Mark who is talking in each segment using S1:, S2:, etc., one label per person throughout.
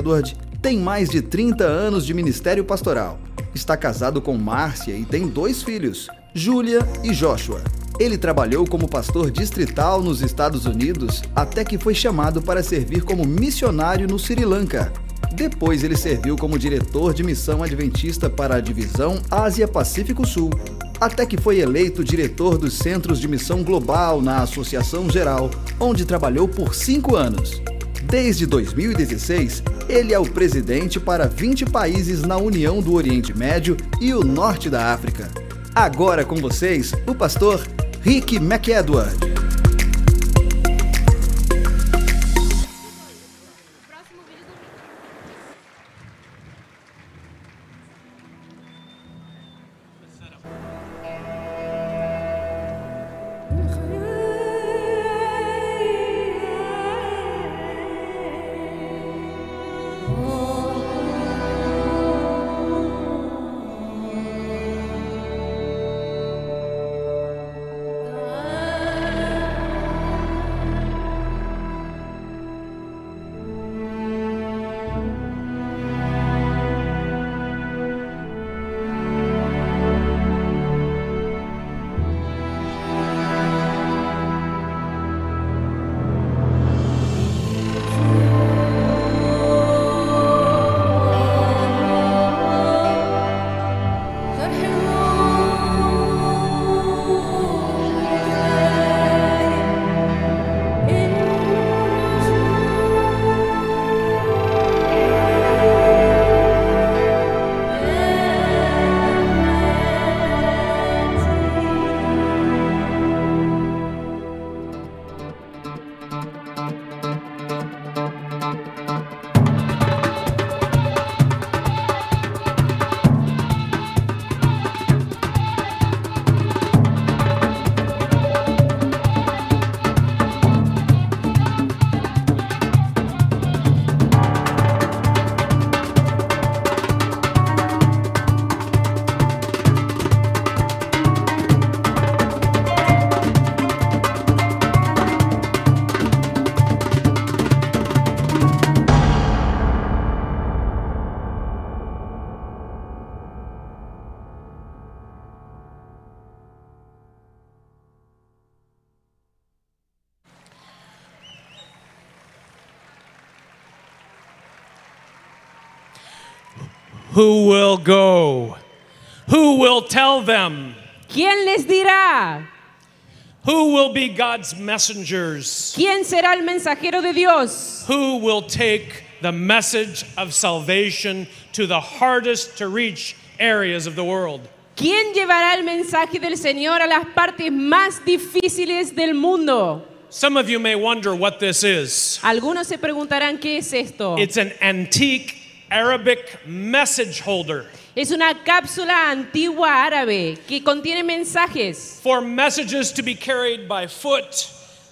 S1: Edward tem mais de 30 anos de ministério pastoral. Está casado com Márcia e tem dois filhos, Júlia e Joshua. Ele trabalhou como pastor distrital nos Estados Unidos até que foi chamado para servir como missionário no Sri Lanka. Depois ele serviu como diretor de missão adventista para a divisão Ásia-Pacífico Sul, até que foi eleito diretor dos Centros de Missão Global na Associação Geral, onde trabalhou por cinco anos. Desde 2016, ele é o presidente para 20 países na União do Oriente Médio e o Norte da África. Agora com vocês, o pastor Rick McEdward.
S2: Go? Who will tell them?
S3: ¿Quién les dirá?
S2: Who will be God's messengers?
S3: ¿Quién será el mensajero de Dios?
S2: Who will take the message of salvation to the hardest to reach areas of the world?
S3: ¿Quién llevará el mensaje del Señor a las partes más difíciles del mundo?
S2: Some of you may wonder what this is.
S3: Algunos se preguntarán qué es esto.
S2: It's an antique Arabic message holder
S3: Es una cápsula antigua árabe que contiene mensajes
S2: for messages to be carried by foot,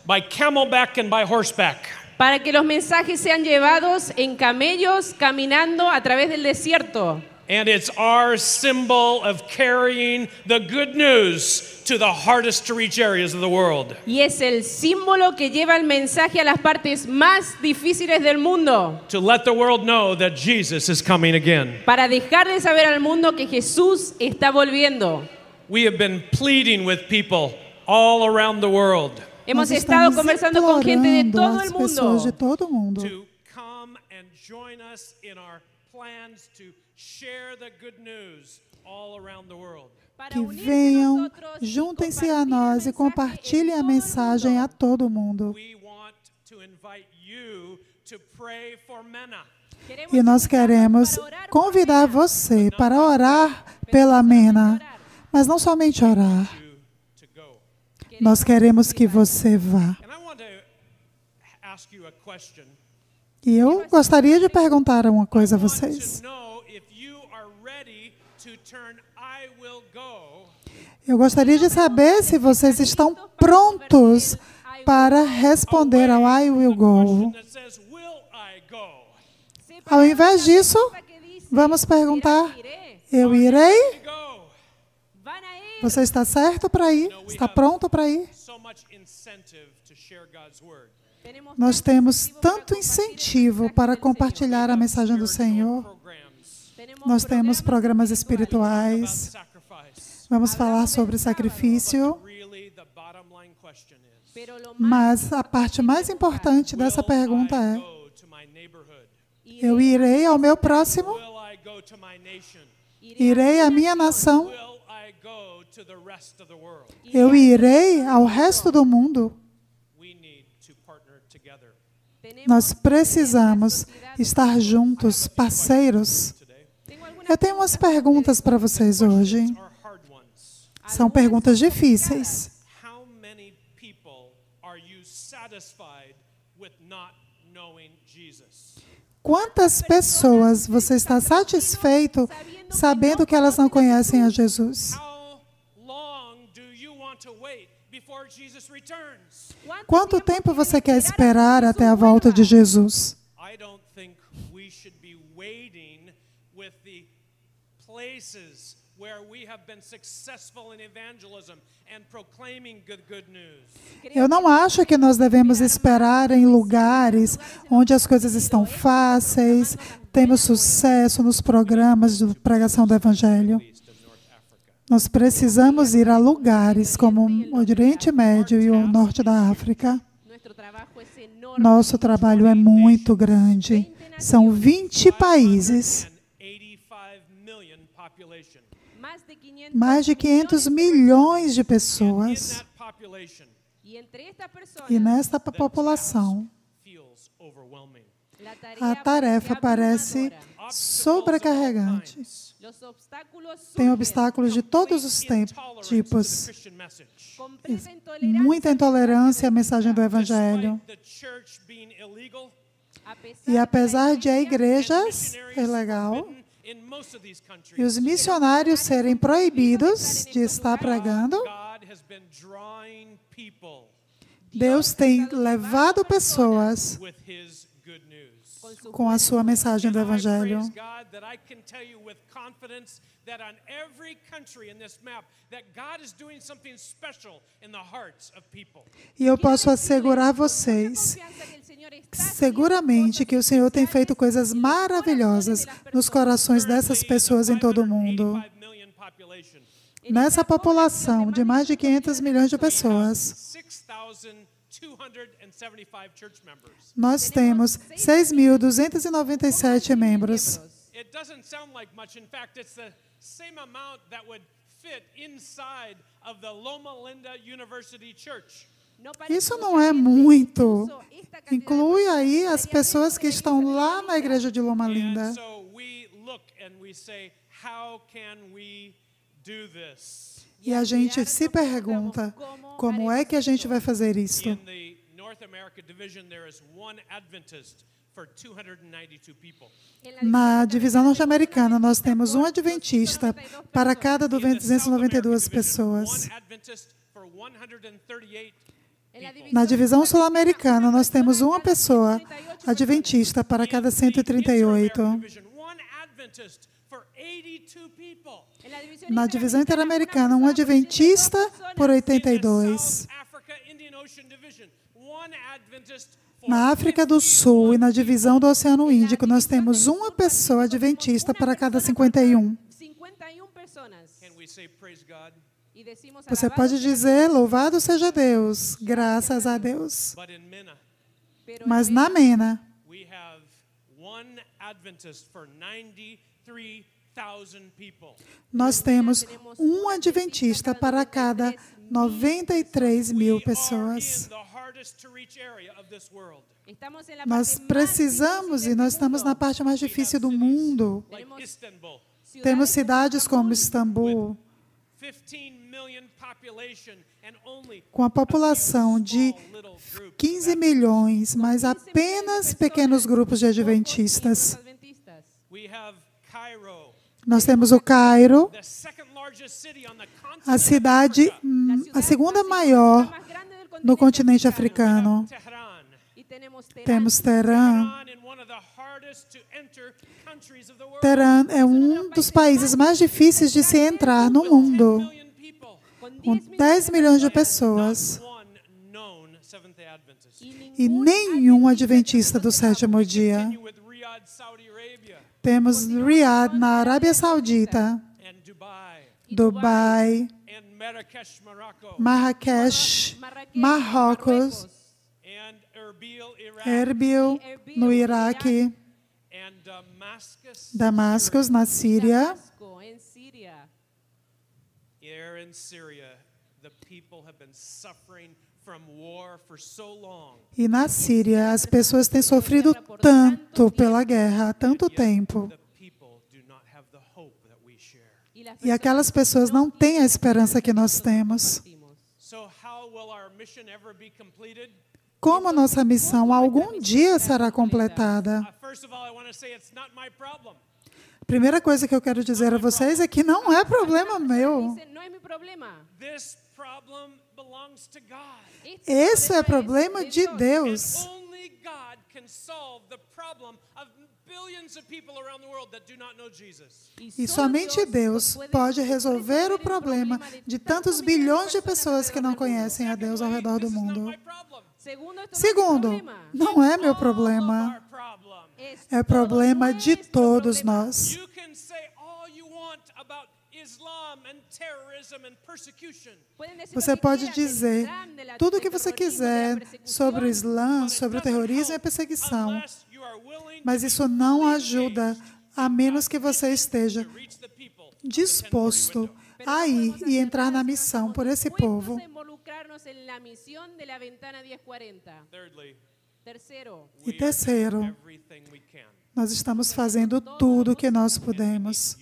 S2: by camelback, and by horseback.
S3: para que los mensajes sean llevados en camellos caminando a través del desierto.
S2: And it's our symbol of carrying the good news to the hardest to reach areas of the world.
S3: Y es el símbolo que lleva el mensaje a las partes más difíciles del mundo.
S2: To let the world know that Jesus is coming again.
S3: Para dejarle saber al mundo que Jesús está volviendo.
S2: We have been pleading with people all around the world
S3: Hemos
S4: Nós
S3: estado conversando con gente de todo el
S4: de
S3: mundo
S4: todo mundo
S2: to come and join us in our plans to share the good news all around the world.
S3: para
S4: que venham, juntem-se a nós e compartilhem a mensagem a todo mundo. E nós queremos convidar você para orar pela MENA, mas não somente orar. Nós queremos que você vá. E eu gostaria de perguntar uma coisa a vocês. Eu gostaria de saber se vocês estão prontos para responder ao I will go. Ao invés disso, vamos perguntar: Eu irei? Você está certo para ir? Está pronto para ir? Nós temos tanto incentivo para compartilhar a mensagem do Senhor. Nós temos programas espirituais. Vamos falar sobre sacrifício. Mas a parte mais importante dessa pergunta é: eu irei ao meu próximo? Irei à minha nação? Eu irei ao resto do mundo? Nós precisamos estar juntos, parceiros. Eu tenho umas perguntas para vocês hoje. São perguntas difíceis. Quantas pessoas você está satisfeito sabendo que elas não conhecem a Jesus? Quanto tempo você quer esperar até a volta de Jesus?
S2: News.
S4: Eu não acho que nós devemos esperar em lugares onde as coisas estão fáceis, temos sucesso nos programas de pregação do Evangelho. Nós precisamos ir a lugares como o Oriente Médio e o Norte da África. Nosso trabalho é muito grande. São 20 países, mais de 500 milhões de pessoas. E nesta população, a tarefa
S3: parece
S4: sobrecarregante. Tem obstáculos de todos os tempos, tipos. Muita intolerância à mensagem do Evangelho. E apesar de a igreja ser legal e os missionários serem proibidos de estar pregando, Deus tem levado pessoas com a sua mensagem do Evangelho.
S2: That on every country in this map that God is doing something special in the hearts of people.
S4: E eu posso assegurar vocês seguramente que o Senhor tem feito coisas maravilhosas nos corações dessas pessoas em todo o mundo.
S2: 85 million population.
S4: Nessa população de mais de 500 milhões de pessoas,
S2: 6,275 church members.
S4: nós temos 6.297 membros.
S2: It doesn't sound like much. In fact, it's the same amount that would fit inside of the Loma Linda University Church.
S4: Isso não é muito. Inclui aí as pessoas que estão lá na igreja de Loma
S2: And
S4: Linda.
S2: so we look and we say, how can we do this?
S4: E a gente se pergunta como é que a gente vai fazer isso.
S2: In the North America division, there is one Adventist for 292 people.
S4: Na divisão norte-americana, nós temos um adventista para cada
S2: In the South America
S4: 292
S2: division,
S4: pessoas.
S2: One Adventist for 138
S3: En la
S2: people.
S4: Na divisão sul-americana, nós temos uma pessoa adventista para cada
S2: In the Inter-America
S4: 138.
S2: division, one Adventist for 82 people.
S3: En la división
S4: Na divisão
S3: interamericana,
S4: um adventista por
S2: In the
S4: 82. Na África do Sul e na divisão do Oceano Índico, nós temos uma pessoa adventista para cada 51.
S3: 51 personas.
S2: Can we say praise God?
S3: Y decimos,
S4: Você
S3: "Alabado
S4: pode dizer, louvado seja Deus, graças a Deus. Mas na MENA,
S2: we have one Adventist for 93,000 people.
S4: nós temos um adventista para cada 93 mil pessoas. Nós precisamos e nós estamos na parte mais difícil do mundo. Temos cidades como Istambul,
S2: 15 million population and only
S4: com a população de
S2: small little group
S4: 15 milhões, mas apenas pequenos grupos de adventistas.
S2: have Cairo,
S4: Nós temos o Cairo, a cidade, hum, a segunda maior no continente
S3: africano.
S4: Temos Teherã.
S2: World.
S4: Teherã é um dos países mais difíceis de se entrar no mundo, com
S3: 10 millones
S4: 10 milhões de pessoas. E nenhum adventista do sétimo dia. Temos Riyadh, na Arábia Saudita,
S2: Dubai,
S4: Marrakech, Marrocos,
S2: Erbil,
S4: no Iraque,
S2: Damascus,
S4: na Síria.
S2: Here in Syria, the people have been
S4: E na Síria, as pessoas têm sofrido tanto pela guerra há tanto tempo. E aquelas pessoas não têm a esperança que nós temos.
S3: compartimos.
S2: So, how will our mission ever be completed?
S4: Como a nossa missão algum dia será completada?
S2: Uh, first of all, I want to say it's not my problem.
S4: A primeira coisa que eu quero dizer a vocês é que não é problema meu.
S3: Este
S4: Esse é
S3: problema
S4: de Deus. E somente Deus pode resolver o problema de tantos bilhões de pessoas que não conhecem a Deus ao redor do mundo.
S3: Segundo,
S4: não é meu problema, é problema de
S3: nuestro
S4: todos nós. Você pode dizer tudo o que você quiser sobre o Islã, sobre o terrorismo e a
S2: help
S4: perseguição.
S2: unless you are willing
S4: Mas
S2: to
S4: isso não ajuda a menos que você esteja
S2: to reach the people of the 1040
S4: disposto a ir e entrar na missão por esse povo.
S3: a involucrarnos en la misión de la ventana 1040.
S2: Thirdly,
S3: Tercero,
S4: E
S2: we are
S4: terceiro,
S2: doing everything we can.
S4: nós estamos fazendo tudo o que nós podemos.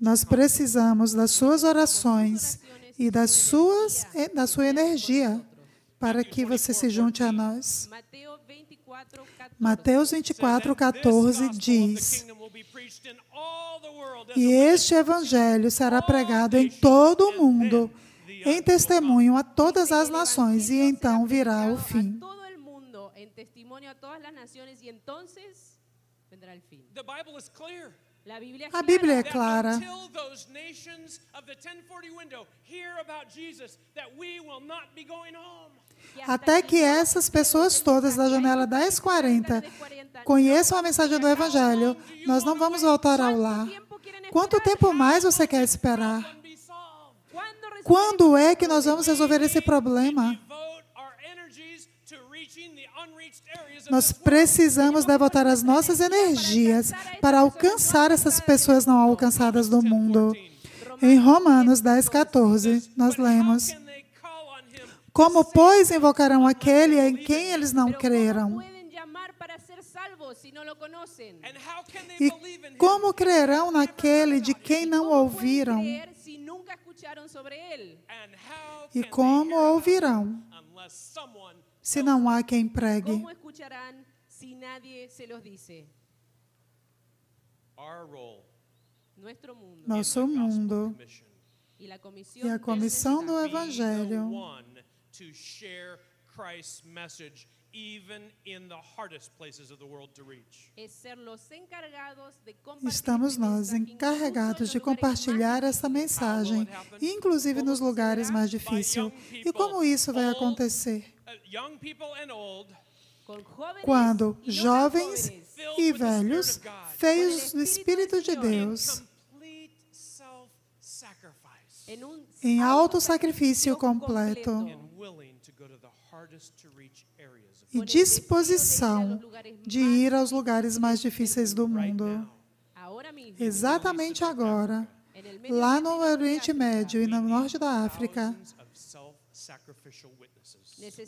S4: Nós precisamos das suas orações e das suas, da sua energia para que você se junte a nós.
S3: Mateo 24, 14.
S4: Mateus 24, 14 diz: E este evangelho será pregado em todo o mundo, em testemunho a todas as nações, e então virá o fim.
S3: a
S4: A Bíblia é
S3: clara.
S4: clara.
S2: Until those nations of the 1040 window hear about Jesus, that we will not be going home.
S3: que hasta
S4: Até que essas pessoas todas da janela 1040 conheçam a mensagem do Evangelho, nós não vamos voltar ao lar. Quanto tempo mais você quer esperar?
S2: And be solved.
S3: ¿Cuándo resolveremos
S4: Quando é que nós vamos resolver esse problema? Nós precisamos devotar as nossas energias para alcançar essas pessoas não alcançadas do mundo. Em Romanos 10, 14, nós lemos? Como, pois, invocarão aquele em quem eles não
S3: Pero ¿cómo
S4: creram? E como crerão naquele de quem não
S3: ¿Cómo pueden
S4: ouviram?
S3: Nunca escucharon sobre
S2: how
S4: E como ouvirão
S2: him unless someone
S4: se não há quem pregue?
S3: ¿Cómo escucharán si nadie se los dice?
S4: Nosso mundo e a comissão do Evangelho Estamos nós encarregados de compartilhar essa mensagem, inclusive nos lugares mais difíceis. E como isso vai acontecer?
S2: Uh, young people and old,
S3: con jóvenes
S4: Quando jovens e velhos, feios do Espírito de Deus, em alto sacrifício
S3: completo,
S4: e disposição de ir aos lugares mais difíceis do mundo. Exatamente agora, lá no Oriente
S3: África,
S4: Médio e no norte da África,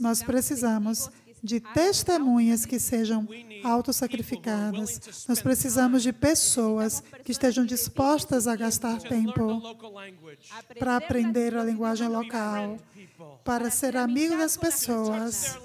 S4: nós precisamos de testemunhas que sejam autossacrificadas. Nós precisamos de pessoas que estejam dispostas a gastar tempo para aprender a linguagem local, para ser amigo das pessoas,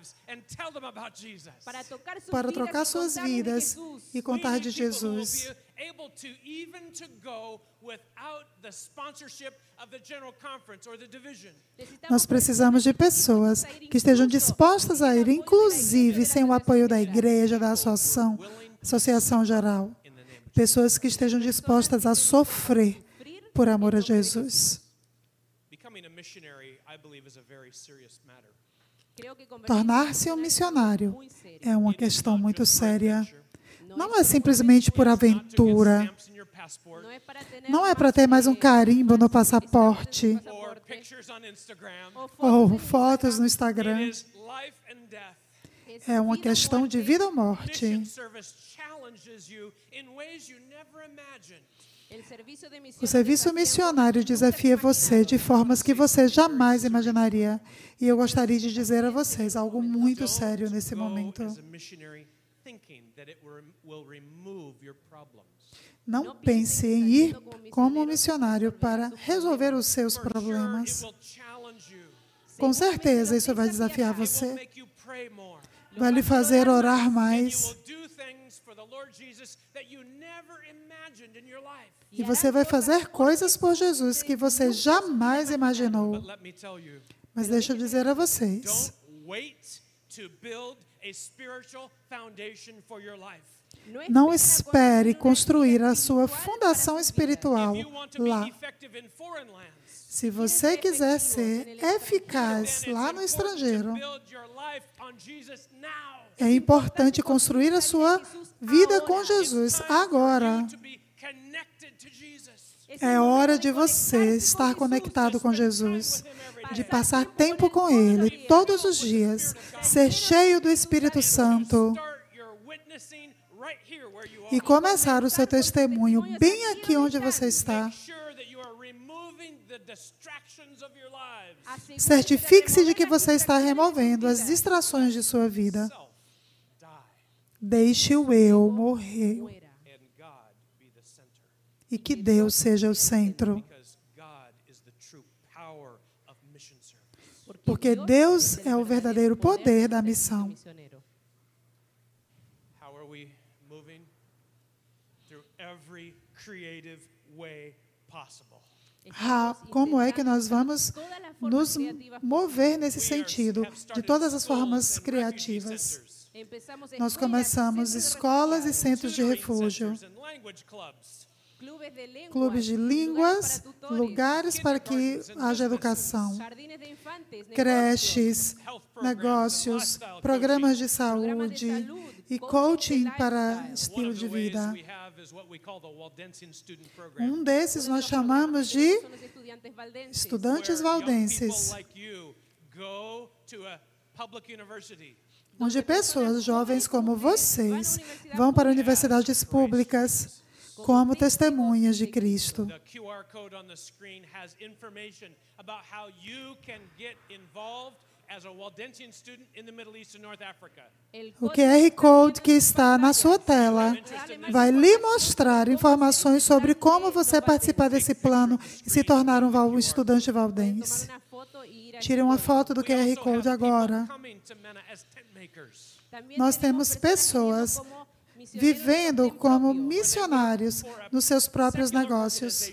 S2: their lives and tell them about Jesus.
S3: para tocar
S4: para
S3: y
S4: suas vidas e
S2: We
S4: contar de Jesus.
S2: be able to even to go without the sponsorship of the general conference or the division.
S3: Necesitamos
S4: Nós precisamos de pessoas que estejam dispostas a ir, inclusive sem o apoio da igreja, da associação, associação geral. Pessoas que estejam dispostas a sofrer por amor a Jesus.
S2: Becoming a missionary, I believe is a very serious matter.
S4: Tornar-se um missionário
S3: serio.
S4: é uma questão muito séria.
S2: adventure.
S4: Não é simplesmente por aventura. Não é para ter mais um carimbo no passaporte ou
S3: fotos
S4: no Instagram. É uma questão de vida ou morte. O serviço missionário
S3: nunca
S4: desafia você de formas que você jamais imaginaria. E eu gostaria de dizer a vocês algo muito sério nesse momento. Não pense em ir como missionário para resolver os seus problemas. Com certeza isso vai desafiar você. Vai lhe fazer orar mais. E você vai fazer coisas por Jesus que você jamais imaginou.
S2: But let me tell you,
S4: Mas deixa eu dizer a vocês: não espere construir a sua fundação espiritual lá. Se você quiser ser eficaz lá no estrangeiro, é importante construir a sua vida com Jesus agora. É hora de você estar conectado com Jesus, de passar tempo com Ele todos os dias, ser cheio do Espírito Santo e começar o seu testemunho bem aqui onde você está. Certifique-se
S3: de
S4: que você está removendo as distrações de sua vida. Deixe o eu morrer e que Deus seja o centro. Porque Deus é o verdadeiro poder da missão. Ah, como é que nós vamos nos mover nesse sentido, de todas as formas criativas? Nós começamos escolas e centros de refúgio,
S3: clubes de línguas, lugares para
S4: que haja educação, creches, negócios, programas de saúde e
S3: coaching
S4: para estilo de vida. Um desses nós chamamos de estudantes valdenses, onde pessoas jovens como vocês vão para universidades públicas como testemunhas de Cristo. O QR Code que está na sua tela vai lhe mostrar informações sobre como você participar desse plano e se tornar um estudante valdense. Tire uma foto do QR Code
S2: have people
S4: agora. Nós temos pessoas vivendo
S3: en
S4: como missionários nos seus próprios negócios,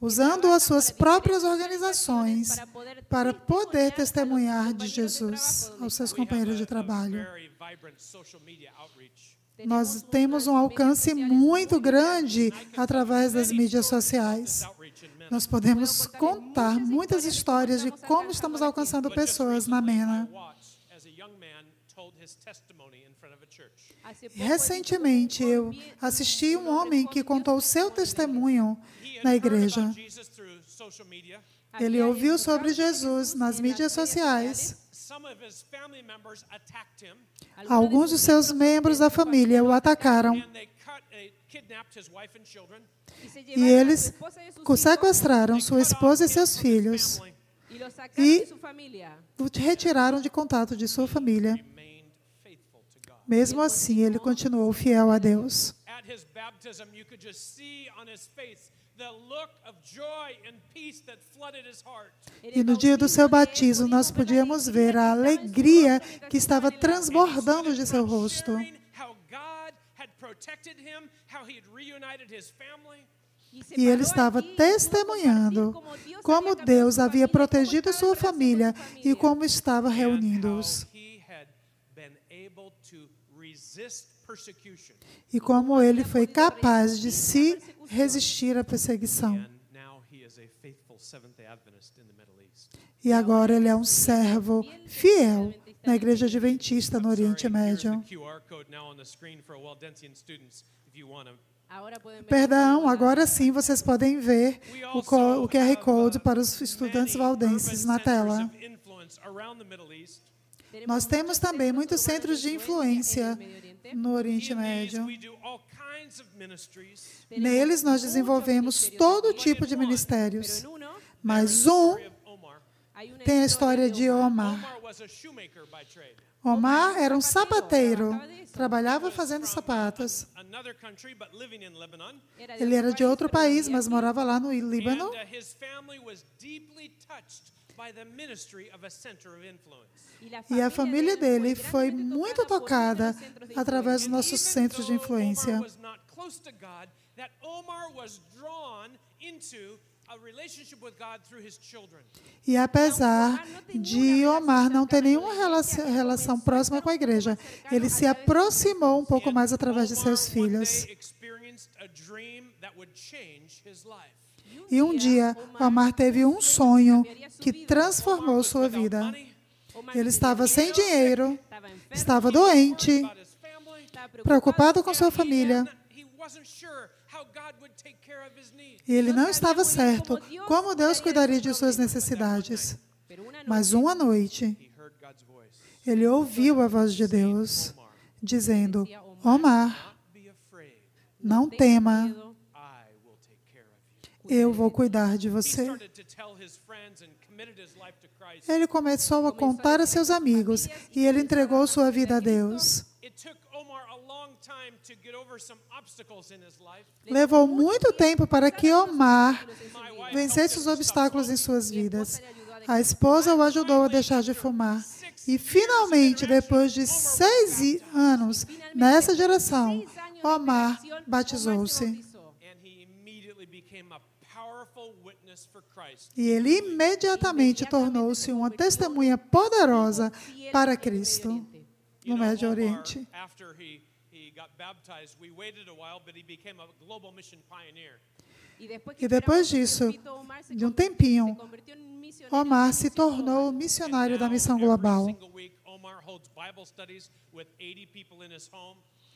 S4: usando as suas próprias organizações para poder testemunhar de Jesus aos seus companheiros de trabalho. Nós temos um alcance muito grande através das mídias sociais. Nós podemos contar muitas histórias de como estamos alcançando pessoas na Mena. Recentemente, eu assisti um homem que contou o seu testemunho na igreja. Ele ouviu sobre Jesus nas mídias sociais. Alguns dos seus membros da família o atacaram e eles sequestraram sua esposa e seus filhos
S3: familia.
S4: o retiraram de contato de sua família. Mesmo assim, ele continuou fiel a Deus.
S2: At his baptism, you could just see on his face the look of joy and peace that flooded his heart.
S4: E no dia do seu batismo, nós podíamos ver a alegria que estava transbordando de seu rosto.
S2: Sharing how God had protected him, how he had reunited his family.
S4: E ele estava testemunhando como Deus havia protegido sua família e como estava
S2: and
S4: reunindo-os.
S2: How he had been able to resist persecution.
S4: E como ele foi capaz de se resistir à perseguição.
S2: And now he is a faithful Seventh-day Adventist in the Middle East.
S4: E agora ele é um servo fiel na Igreja Adventista no Oriente Médio.
S2: QR code now on the screen for Waldensian students if you want to.
S3: Ahora pueden ver
S4: Perdão, agora sim vocês podem ver o, o QR Code para os estudantes valdenses na tela. Nós temos também muitos centros de influência no Oriente Médio. Neles nós desenvolvemos todo tipo de ministérios, mas um tem a história de Omar.
S2: Omar.
S4: Era um sapateiro, trabalhava fazendo sapatos. Ele era de outro país, mas morava lá no Líbano.
S2: And his family was deeply touched by the ministry of a center of influence.
S4: E a família dele foi muito
S3: tocada
S4: através dos nossos centros de influência.
S2: Omar was not close to God, that Omar was drawn into a relationship with God through his children.
S4: E apesar de Omar não ter nenhuma relação, relação próxima com a igreja, ele se aproximou um pouco mais através de seus filhos. E um dia, Omar teve um sonho que transformou sua vida. Ele estava sem dinheiro, estava doente, preocupado com sua família. E ele não estava certo como Deus cuidaria de suas necessidades. Mas uma noite, ele ouviu a voz de Deus dizendo: Omar, não tema,
S3: medo,
S2: I will take care of you.
S4: Eu vou cuidar de você. Ele começou a contar a seus amigos e ele entregou sua vida a Deus. Levou muito tempo para que Omar vencesse os obstáculos em suas vidas. A esposa o ajudou a deixar de fumar. E finalmente, depois de seis anos nessa
S3: de
S4: Omar batizou-se.
S3: Bautizó.
S2: and he immediately became a powerful witness for Christ.
S4: E ele imediatamente tornou-se uma testemunha poderosa para Cristo no Médio Oriente.
S2: after he, he got baptized, we waited a while, but he became a global mission pioneer.
S3: E depois,
S4: disso,
S3: um tempito, Omar se
S4: de um tempinho, Omar se tornou missionário da missão global.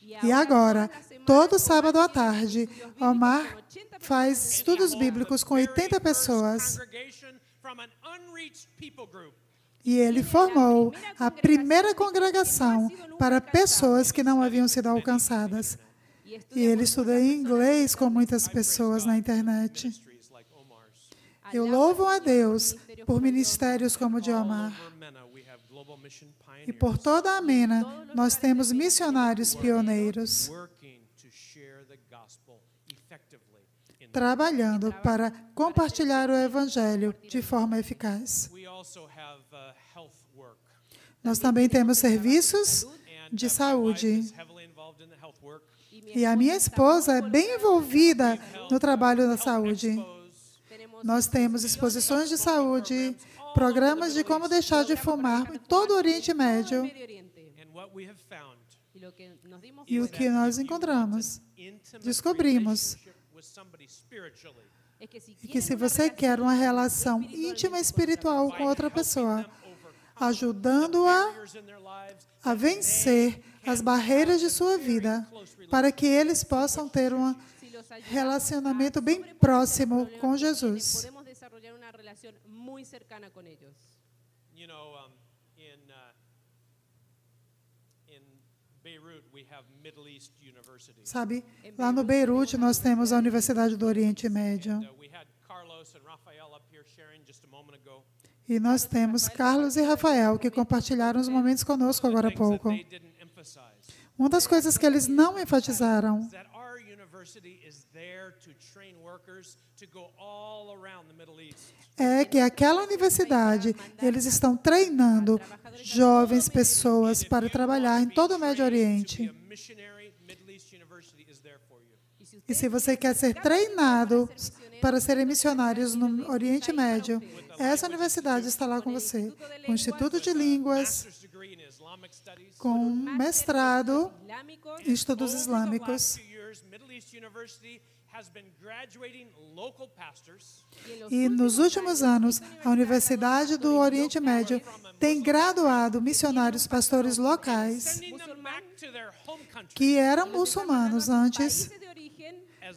S2: Single week, Omar holds Bible studies with 80 people in his home.
S4: E agora, todo sábado à tarde, Omar
S3: com 80
S4: faz estudos bíblicos com
S2: formed the
S4: 80
S2: very first
S4: pessoas. E ele formou a primeira congregação para pessoas que não haviam sido alcançadas.
S3: E
S4: ele estuda inglês com muitas pessoas na internet. Eu louvo a Deus por ministérios como o de Omar. E por toda a Mena, nós temos missionários pioneiros trabalhando para compartilhar o Evangelho de forma eficaz. Nós também temos serviços de saúde. E a minha esposa é bem envolvida no trabalho da saúde. Nós temos exposições de saúde, programas de como deixar de fumar em todo o Oriente Médio.
S3: Que
S4: E o que nós encontramos, descobrimos
S3: que
S4: é que
S3: quieres
S4: se você quer uma relação íntima e espiritual com outra pessoa, ajudando-a a vencer as barreiras de sua vida, para que eles possam ter um
S3: ayudamos
S4: relacionamento bem próximo com Jesus.
S2: You know um, in uh, in Beirut we have Middle East University
S4: Sabe, lá no Beirute nós temos a Universidade do Oriente Médio.
S2: we had Carlos and Rafael up here sharing just a moment ago
S4: E nós temos Carlos e Rafael que compartilharam os momentos conosco agora há
S2: things that
S4: pouco.
S2: they didn't emphasize
S4: Uma das coisas que eles não enfatizaram é que aquela universidade, eles estão treinando jovens pessoas para trabalhar em todo o Médio Oriente. E se você quer ser treinado para serem missionários no Oriente Médio, essa universidade está lá com você. Com Instituto de Línguas, com mestrado em estudos islâmicos.
S2: Last few years, Middle East University has been graduating local pastors.
S4: E nos últimos anos, a Universidade do Oriente Médio tem graduado missionários pastores locais que eram muçulmanos antes,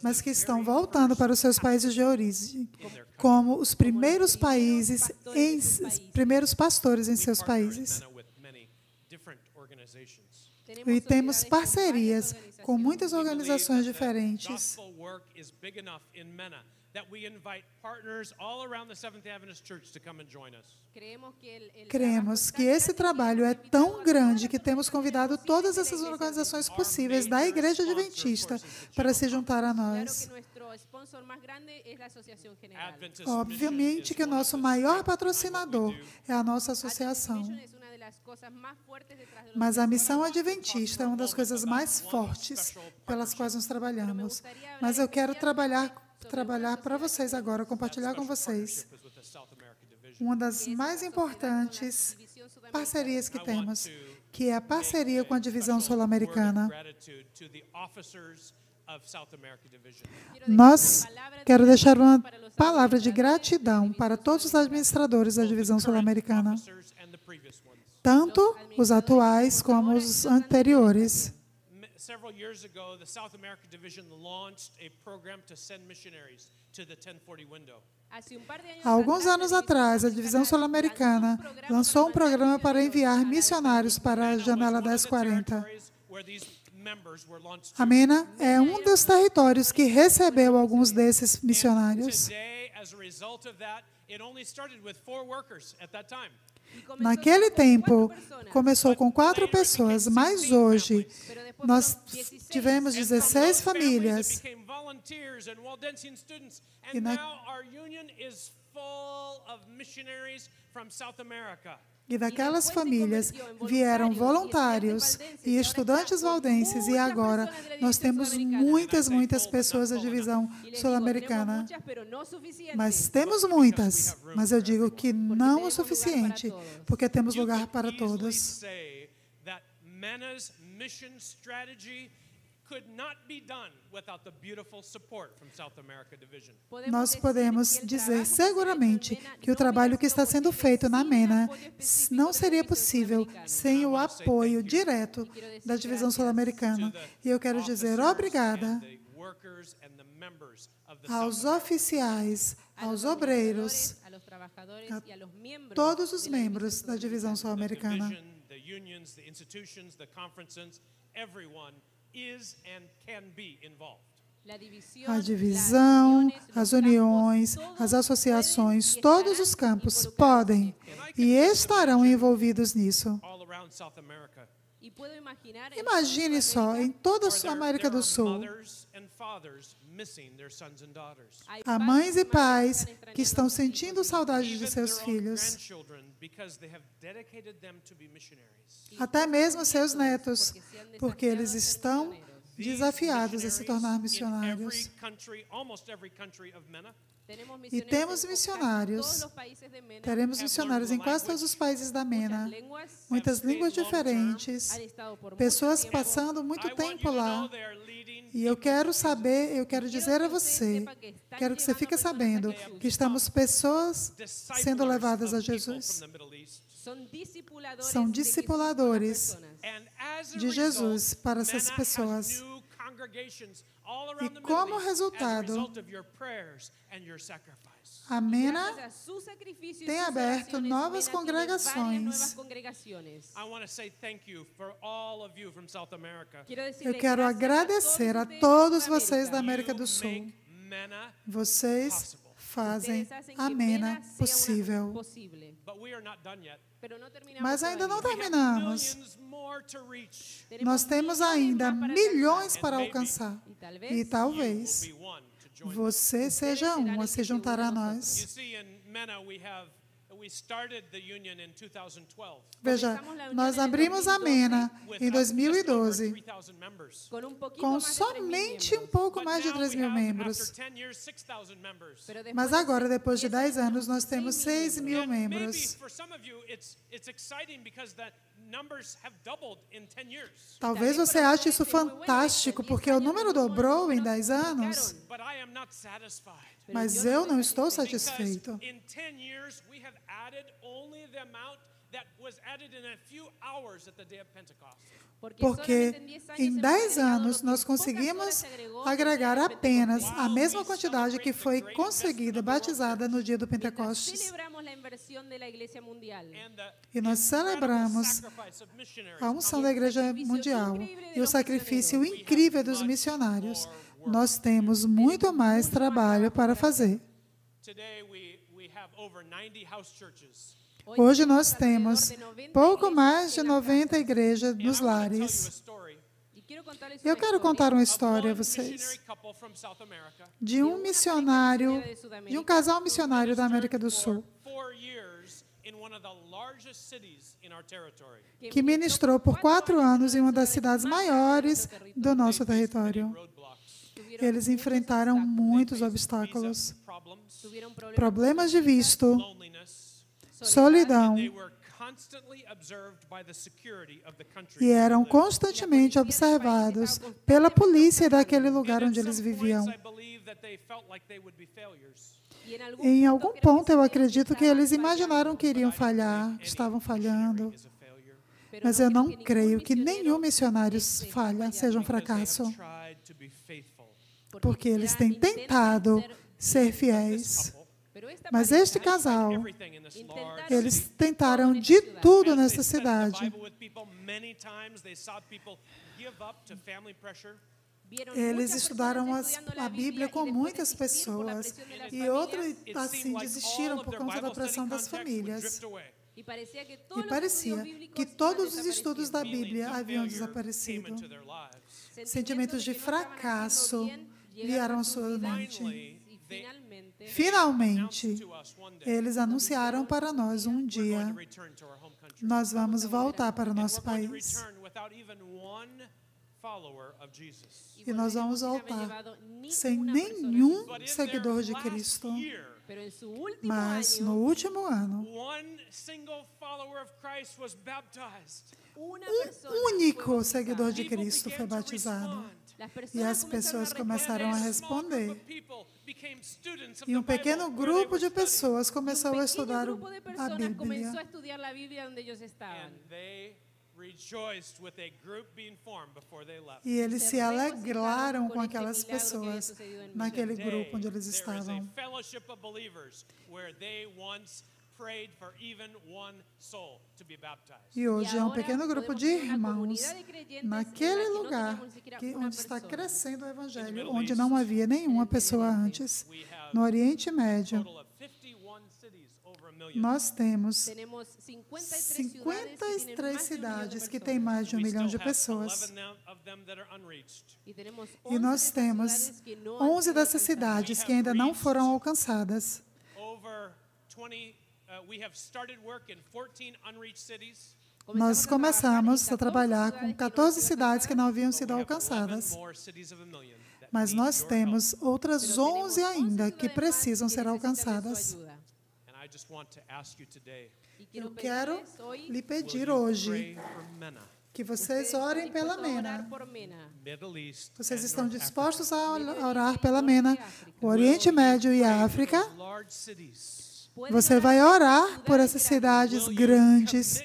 S4: mas
S2: the
S4: que estão voltando para os seus países de origem, como os primeiros países, em, primeiros pastores em seus países.
S2: Mena with many different organizations.
S4: E temos parcerias com
S3: muitas
S4: organizações diferentes.
S2: Gospel work is big enough in Mena that we invite partners all around the Seventh Adventist Church to come and join us.
S4: Cremos que esse trabalho é tão grande que temos convidado todas essas organizações possíveis da Igreja Adventista para se juntar a nós. Obviamente que o nosso maior patrocinador é a nossa associação. Mas a missão adventista é uma das coisas mais fortes pelas quais nós trabalhamos. Mas eu quero trabalhar trabalhar para vocês agora, compartilhar com vocês uma das mais importantes parcerias que temos, que é a parceria com a divisão sul-americana. Nós quero deixar uma palavra de gratidão para todos os administradores da divisão sul-americana,
S2: Officers and the previous ones.
S4: tanto os atuais como os anteriores.
S2: M- Several years ago, the South America Division launched a program to send missionaries to the 1040 window.
S4: Há alguns anos atrás, a divisão sul-americana lançou um programa para enviar missionários para a janela
S2: One of the
S4: 1040.
S2: territories where these members were launched to.
S4: A MENA é um dos territórios que recebeu alguns desses missionários. Naquele tempo, começou com quatro pessoas, mas hoje nós tivemos
S2: And from
S4: 16
S2: those families,
S4: famílias. E na- E daquelas famílias vieram voluntários e estudantes valdenses, e agora nós temos muitas, muitas pessoas da divisão sul-americana. Mas temos muitas, mas eu digo que não o suficiente, porque temos lugar para todos.
S2: mission strategy could not be done without the beautiful support from South America Division.
S4: Nós podemos dizer seguramente que o trabalho que está sendo feito na MENA não seria possível sem o apoio direto da divisão sul-americana. E eu quero dizer obrigada
S2: And the workers and the members of the
S4: aos oficiais, aos obreiros, a todos os membros da divisão
S2: the
S4: sul-americana. A divisão, as uniões, as associações, todos os campos podem e estarão envolvidos nisso. Imagine só, em toda a América do Sul, há mães e pais que estão sentindo saudade de seus filhos, até mesmo seus netos, porque eles estão desafiados a se tornar missionários. E temos missionários, teremos missionários em quase todos os países da MENA, muitas línguas diferentes, pessoas passando muito tempo lá. E eu quero saber, eu quero dizer a você, quero que você fique sabendo que estamos pessoas sendo levadas a Jesus. São discipuladores de Jesus para essas pessoas.
S2: New congregations all
S4: E
S2: around the
S4: como resultado,
S2: a
S4: MENA tem aberto novas congregações.
S2: I want to say thank you for all of you from South America.
S4: Eu quero agradecer a todos vocês da América do
S2: You
S4: Sul. Vocês fazem a MENA possível.
S2: but we are not done yet.
S4: Mas ainda não terminamos. Nós temos ainda milhões para alcançar. E talvez você seja um a se juntar a nós.
S2: See, in MENA we have we started the union in 2012
S4: Veja, nós abrimos a MENA
S2: with
S4: em
S2: uh, just over
S4: 2012
S2: 3,000 members.
S4: com somente um pouco
S2: But
S4: mais de
S2: now
S4: 3
S2: we
S4: mil
S2: have,
S4: membros.
S2: After 10 years, 6,000 members.
S4: Mas agora, depois de 10 anos, nós temos 6 mil membros.
S2: For some of you, it's it's exciting because the numbers have doubled in 10 years.
S4: Talvez você ache isso fantástico, porque o número dobrou em 10 anos,
S2: But I am not satisfied.
S4: mas eu não estou satisfeito.
S2: In 10 years, we have added only the amount that was added in a few hours at the day of Pentecost.
S4: Porque em 10 anos nós conseguimos agregar apenas a mesma quantidade que foi conseguida batizada no dia do Pentecostes. E nós celebramos a unção da Igreja Mundial e o sacrifício incrível dos missionários. Nós temos muito mais trabalho para fazer.
S2: We have over 90 house churches.
S4: Hoje nós temos pouco mais de 90 igrejas nos lares. Eu quero contar uma história a vocês de um missionário, de um casal missionário da América do Sul, que ministrou por quatro anos em uma das cidades maiores do nosso território. Eles enfrentaram muitos obstáculos,
S3: problemas
S4: de visto, solidão,
S2: and they were constantly observed by the security of the country.
S4: e eram constantemente observados pela polícia daquele lugar onde eles viviam. Em algum ponto, eu acredito que eles imaginaram que iriam falhar, que estavam falhando. Mas eu não creio que nenhum missionário falha, seja um
S2: Because they have
S4: fracasso,
S2: tried to be faithful.
S4: porque eles têm tentado
S3: ser
S4: fiéis. Mas este casal, eles tentaram de tudo
S2: the
S4: cidade. Eles estudaram as- a Bíblia com muitas pessoas e outros assim desistiram por conta da pressão das famílias.
S3: y parecía que
S4: E
S3: todos
S4: parecia que todos os estudos da Bíblia haviam desaparecido. Sentimentos de fracasso vieram à sua mente.
S3: Finalmente
S4: eles anunciaram para nós um dia: nós vamos voltar para o nosso país. E nós vamos voltar sem nenhum seguidor de Cristo. Mas no último ano, um único seguidor de Cristo foi batizado. E as pessoas começaram a responder. E um pequeno grupo de pessoas começou a estudar a Bíblia.
S3: Estudiar la Biblia donde ellos estaban.
S2: And they rejoiced with a group being formed before they left.
S4: E eles se alegraram com aquelas pessoas naquele grupo onde eles estavam.
S2: a fellowship of believers where they once prayed for even one soul to be baptized.
S4: E hoje é um pequeno grupo de irmãos naquele lugar que, onde está crescendo o Evangelho, onde não havia nenhuma pessoa antes. No Oriente
S2: a
S4: Médio,
S2: total of 51 cities over a million.
S4: Nós temos
S3: Tenemos 53
S4: 53 cidades que têm mais de um milhão de pessoas.
S2: 11 of them that are unreached.
S3: E, tenemos 11
S4: nós temos
S3: cidades que não han
S4: 11
S3: sido
S4: dessas cidades que ainda não foram alcançadas.
S2: Over 20, uh, we have started work in 14 unreached cities.
S4: Nós começamos a trabalhar com 14 cidades que não haviam sido
S2: we have 11
S4: alcançadas. Mas nós temos outras 11 ainda que precisam ser alcançadas. Eu quero
S3: hoy,
S4: lhe pedir
S2: you
S4: hoje que vocês orem pela MENA. Vocês estão dispostos a orar pela MENA, o Oriente Médio e a África? Você vai orar por essas cidades grandes.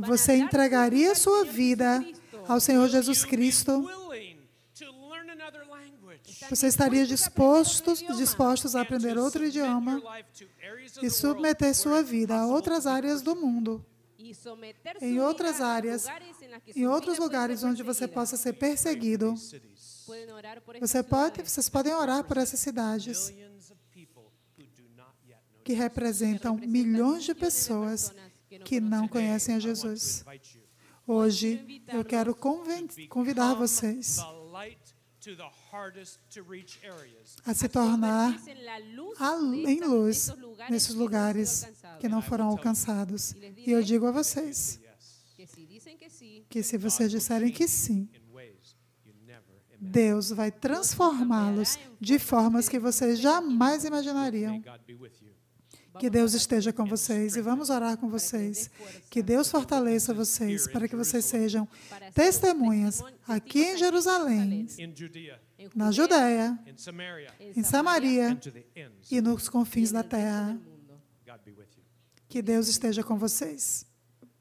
S4: Você entregaria sua vida ao Senhor Jesus Cristo? Você estaria dispostos, dispostos a aprender outro idioma e submeter sua vida a outras áreas do mundo, em outras áreas, em outros lugares onde você possa ser perseguido. Você pode, vocês podem orar por essas cidades que representam milhões de pessoas que não conhecem a Jesus. Hoje eu quero convidar vocês a se tornar em luz nesses lugares que não foram alcançados. E eu digo a vocês
S2: Yes,
S3: Que
S4: se vocês disserem que sim,
S2: in ways you never imagined.
S4: Deus vai transformá-los de formas que vocês jamais imaginariam.
S2: God be with you.
S4: Que Deus esteja com vocês e vamos orar com vocês. Que Deus fortaleça vocês para que vocês sejam testemunhas aqui em Jerusalém, na Judéia, em Samaria e nos confins da terra. Que Deus esteja com vocês.